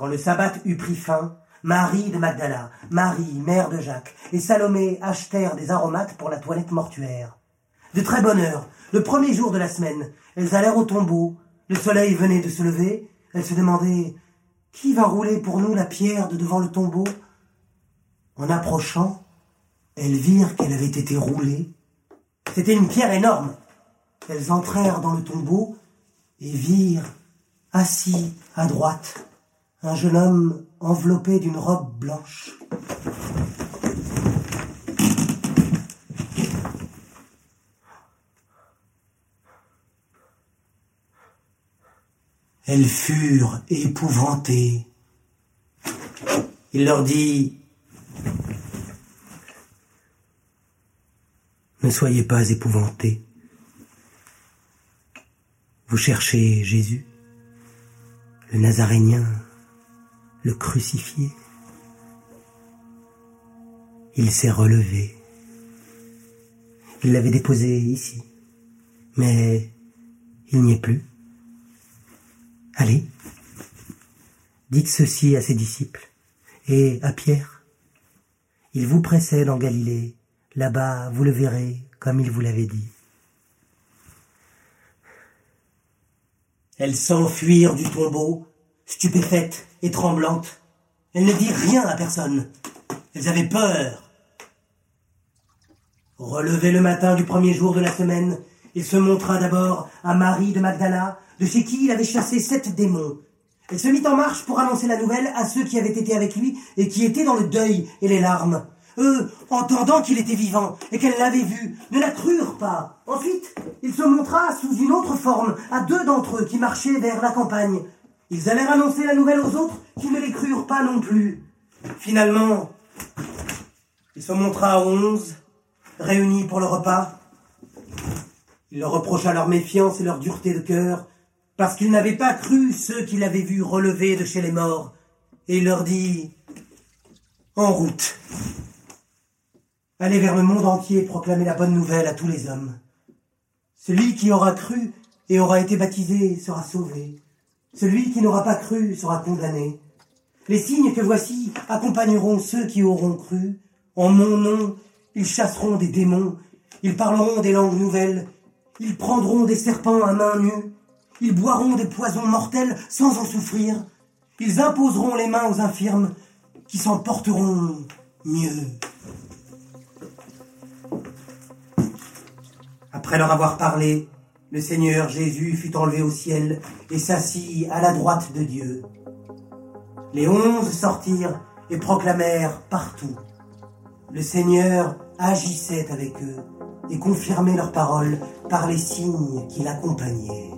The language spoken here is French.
Quand le sabbat eut pris fin, Marie de Magdala, Marie, mère de Jacques, et Salomé achetèrent des aromates pour la toilette mortuaire. De très bonne heure, le premier jour de la semaine, elles allèrent au tombeau. Le soleil venait de se lever. Elles se demandaient Qui va rouler pour nous la pierre de devant le tombeau? En approchant, elles virent qu'elle avait été roulée. C'était une pierre énorme. Elles entrèrent dans le tombeau et virent, assis à droite, un jeune homme enveloppé d'une robe blanche. Elles furent épouvantées. Il leur dit Ne soyez pas épouvantés. Vous cherchez Jésus, le Nazarénien, le crucifié. Il s'est relevé. Il l'avait déposé ici, mais il n'y est plus. Allez, dites ceci à ses disciples et à Pierre. Il vous précède en Galilée, là-bas vous le verrez comme il vous l'avait dit. Elles s'enfuirent du tombeau, stupéfaites et tremblantes. Elles ne dirent rien à personne. Elles avaient peur. Relevé le matin du premier jour de la semaine, il se montra d'abord à Marie de Magdala, de chez qui il avait chassé sept démons. Elle se mit en marche pour annoncer la nouvelle à ceux qui avaient été avec lui et qui étaient dans le deuil et les larmes. Eux, entendant qu'il était vivant et qu'elle l'avait vu, ne la crurent pas. Ensuite, il se montra sous une autre forme à deux d'entre eux qui marchaient vers la campagne. Ils allèrent annoncer la nouvelle aux autres qui ne les crurent pas non plus. Finalement, il se montra à onze, réunis pour le repas. Il leur reprocha leur méfiance et leur dureté de cœur, parce qu'ils n'avaient pas cru ceux qu'il avait vus relever de chez les morts, et il leur dit En route. Allez vers le monde entier proclamer la bonne nouvelle à tous les hommes. Celui qui aura cru et aura été baptisé sera sauvé. Celui qui n'aura pas cru sera condamné. Les signes que voici accompagneront ceux qui auront cru. En mon nom, ils chasseront des démons, ils parleront des langues nouvelles, ils prendront des serpents à main nue, ils boiront des poisons mortels sans en souffrir, ils imposeront les mains aux infirmes qui s'en porteront mieux. Après leur avoir parlé, le Seigneur Jésus fut enlevé au ciel et s'assit à la droite de Dieu. Les onze sortirent et proclamèrent partout. Le Seigneur agissait avec eux et confirmait leurs paroles par les signes qui l'accompagnaient.